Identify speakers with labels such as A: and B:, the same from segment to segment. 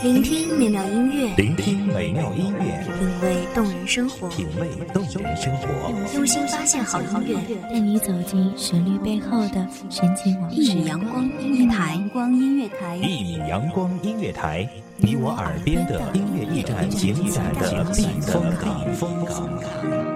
A: 聆听美妙音乐，
B: 聆听美妙音乐，
A: 品味动人生活，
B: 品味动人生活，
A: 用心发现好音乐，
C: 带你走进旋律背后的神奇往事。
A: 一米阳光音乐台，光音乐台，
B: 一米阳光音乐台，你我耳边的音乐驿站，情感的避风港。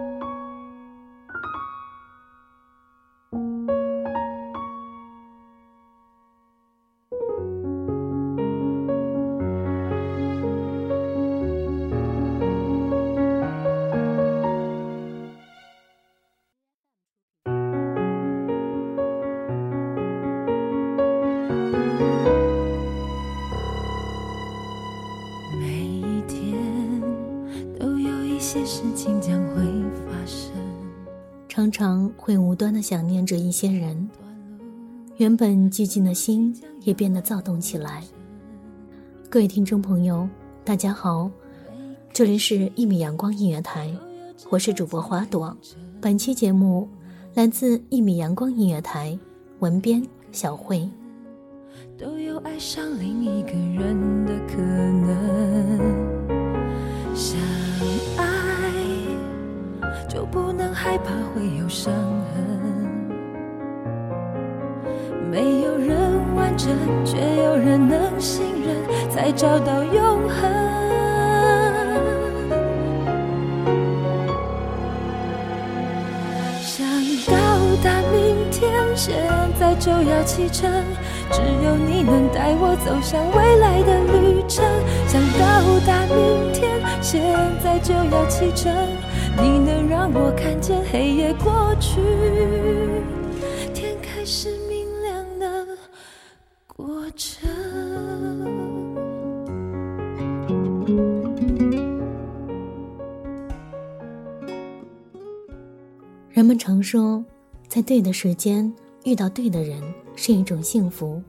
C: 常常会无端的想念着一些人，原本寂静的心也变得躁动起来。各位听众朋友，大家好，这里是一米阳光音乐台，我是主播花朵。本期节目来自一米阳光音乐台，文编小慧。
D: 都有爱上另一个人的可能。害怕会有伤痕。没有人完整，却有人能信任，才找到永恒。想到达明天，现在就要启程，只有你能带我走向未来的旅程。想到达明天，现在就要启程。你能让我看见黑夜过去，天开始明亮的过程。
C: 人们常说，在对的时间遇到对的人是一种幸福，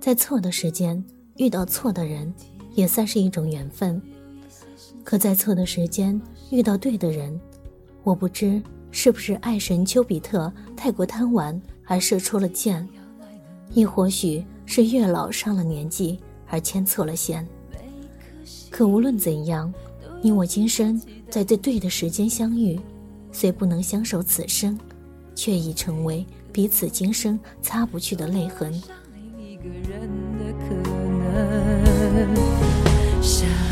C: 在错的时间遇到错的人也算是一种缘分。可在错的时间。遇到对的人，我不知是不是爱神丘比特太过贪玩而射出了箭，亦或许是月老上了年纪而牵错了线。可无论怎样，你我今生在这对的时间相遇，虽不能相守此生，却已成为彼此今生擦不去的泪痕。
D: 就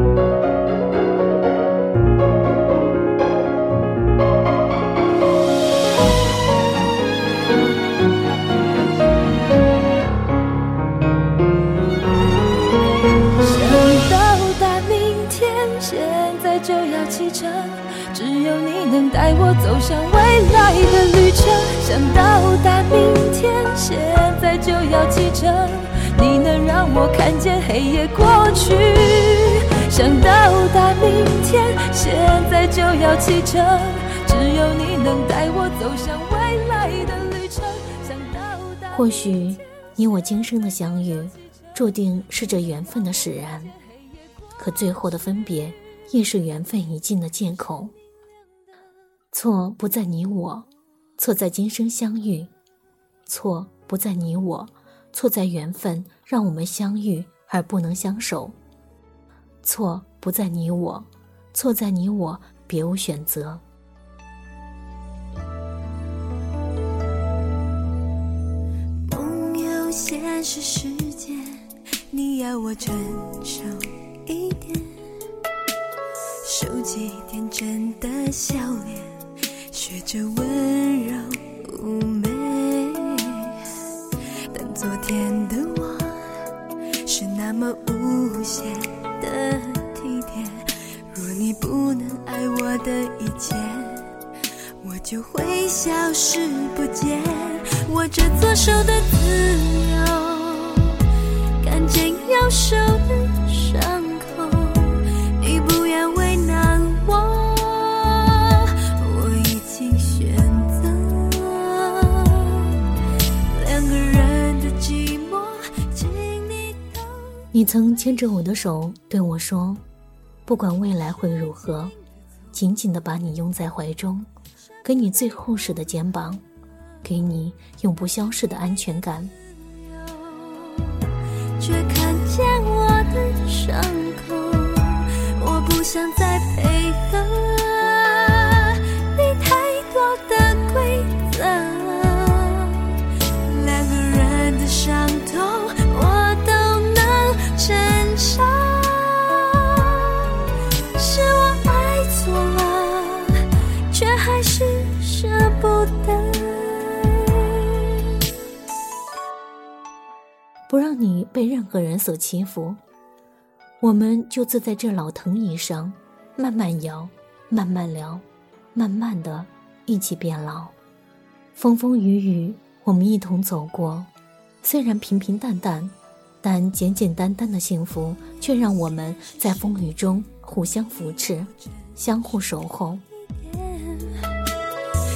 D: 要启程。你能让我看见黑夜过去。想到达明天，现在就要启程。只有你能带我走向未来的旅程。想到达，
C: 或许你我今生的相遇，注定是这缘分的使然。可最后的分别。亦是缘分已尽的借口。错不在你我，错在今生相遇；错不在你我，错在缘分让我们相遇而不能相守。错不在你我，错在你我别无选择。
E: 梦游现实世界，你要我成熟一点，收起天真的笑脸，学着温柔妩媚。天的我是那么无邪的体贴，若你不能爱我的一切。我就会消失不见。握着左手的自由，看见右手的你
C: 曾牵着我的手对我说：“不管未来会如何，紧紧的把你拥在怀中，给你最厚实的肩膀，给你永不消逝的安全感。
E: 却看见我的伤口，我不想再配合
C: 被任何人所欺负，我们就坐在这老藤椅上，慢慢摇，慢慢聊，慢慢的一起变老。风风雨雨，我们一同走过，虽然平平淡淡，但简简单单的幸福，却让我们在风雨中互相扶持，相互守候。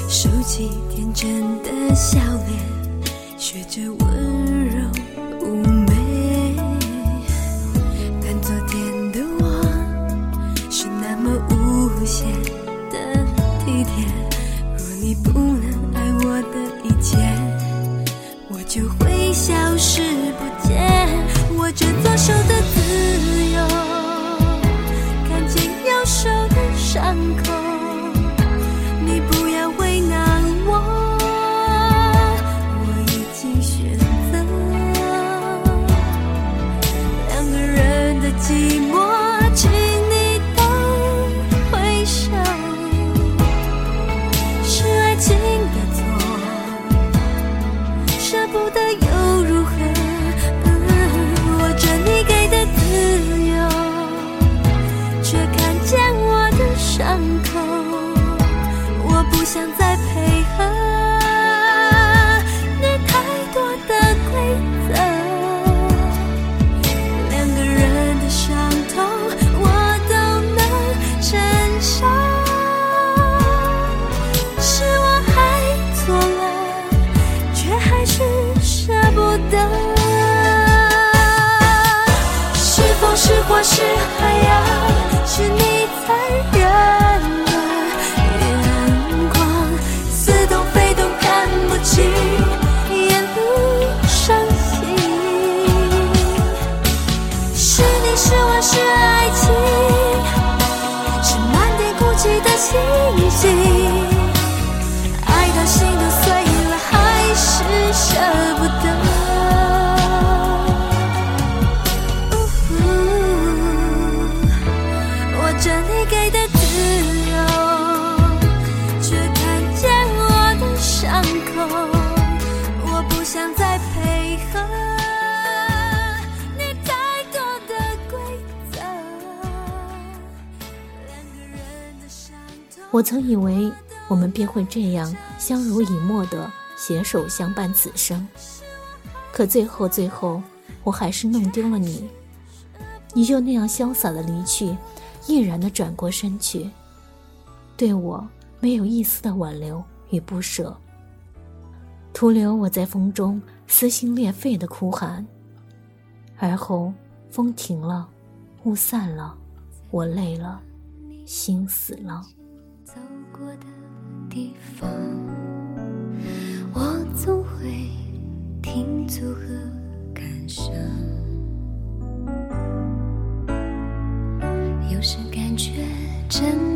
E: 收起天真的笑脸，学着温柔你不能爱我的一切，我就会消失不见。握着左手的自由，海洋是你残忍的眼光，似懂非懂，看不清，也不伤心。是你是我是爱情，是满天孤寂的星星。我
C: 曾以为我们便会这样相濡以沫的携手相伴此生，可最后最后，我还是弄丢了你。你就那样潇洒的离去，毅然的转过身去，对我没有一丝的挽留与不舍，徒留我在风中撕心裂肺的哭喊。而后，风停了，雾散了，我累了，心死了。
E: 走过的地方，我总会停足和感伤。有时感觉真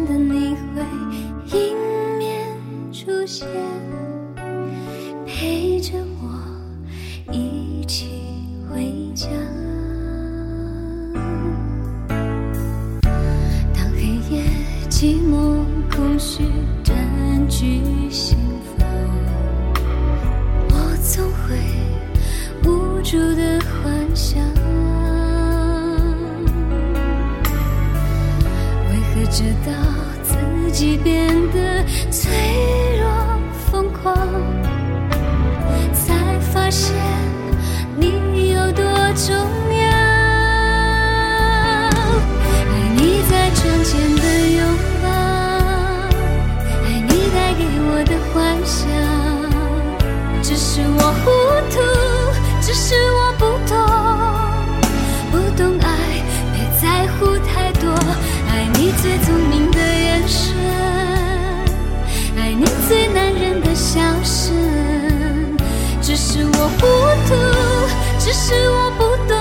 E: 只是我不懂，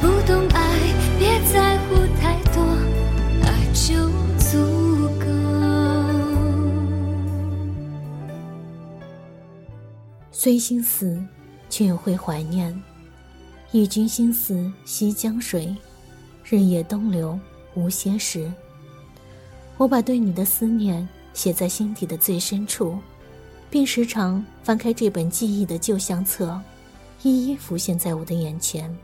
E: 不懂爱，别在乎太多，爱就足够。
C: 虽心死，却也会怀念。忆君心似西江水，日夜东流无歇时。我把对你的思念写在心底的最深处，并时常翻开这本记忆的旧相册，一一浮现在我的眼前。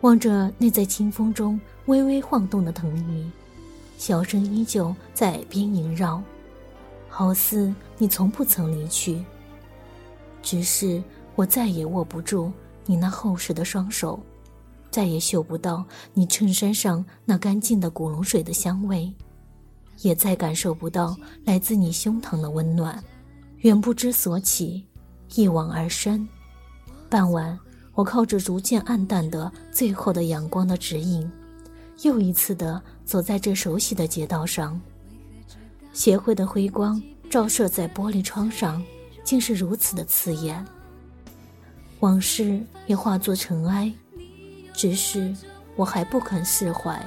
C: 望着那在清风中微微晃动的藤椅，笑声依旧在耳边萦绕，好似你从不曾离去。只是我再也握不住你那厚实的双手，再也嗅不到你衬衫上那干净的古龙水的香味，也再感受不到来自你胸膛的温暖。远不知所起，一往而深。傍晚，我靠着逐渐暗淡的最后的阳光的指引，又一次的走在这熟悉的街道上。协会的辉光照射在玻璃窗上。竟是如此的刺眼，往事也化作尘埃，只是我还不肯释怀。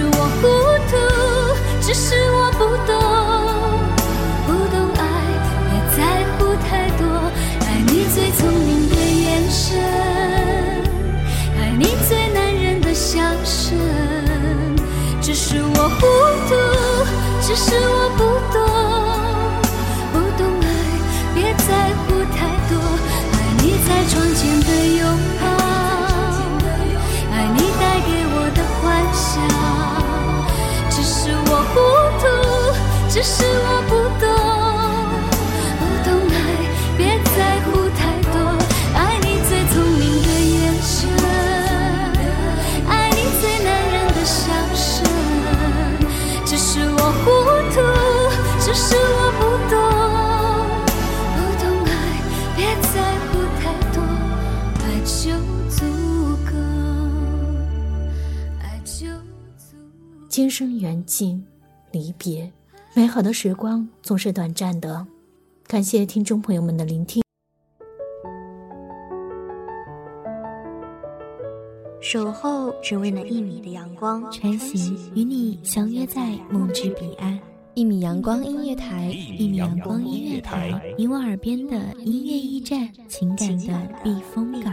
E: 是我糊涂，只是我不懂，不懂爱，别在乎太多。爱你最聪明的眼神，爱你最男人的笑声。只是我糊涂，只是我不懂，
C: 今生缘尽，离别，美好的时光总是短暂的。感谢听众朋友们的聆听。
A: 守候只为那一米的阳光，
F: 穿行与你相约在梦之彼岸。一米阳光音乐台，一米阳光音乐台，你我耳边的音乐驿站，情感的避风港。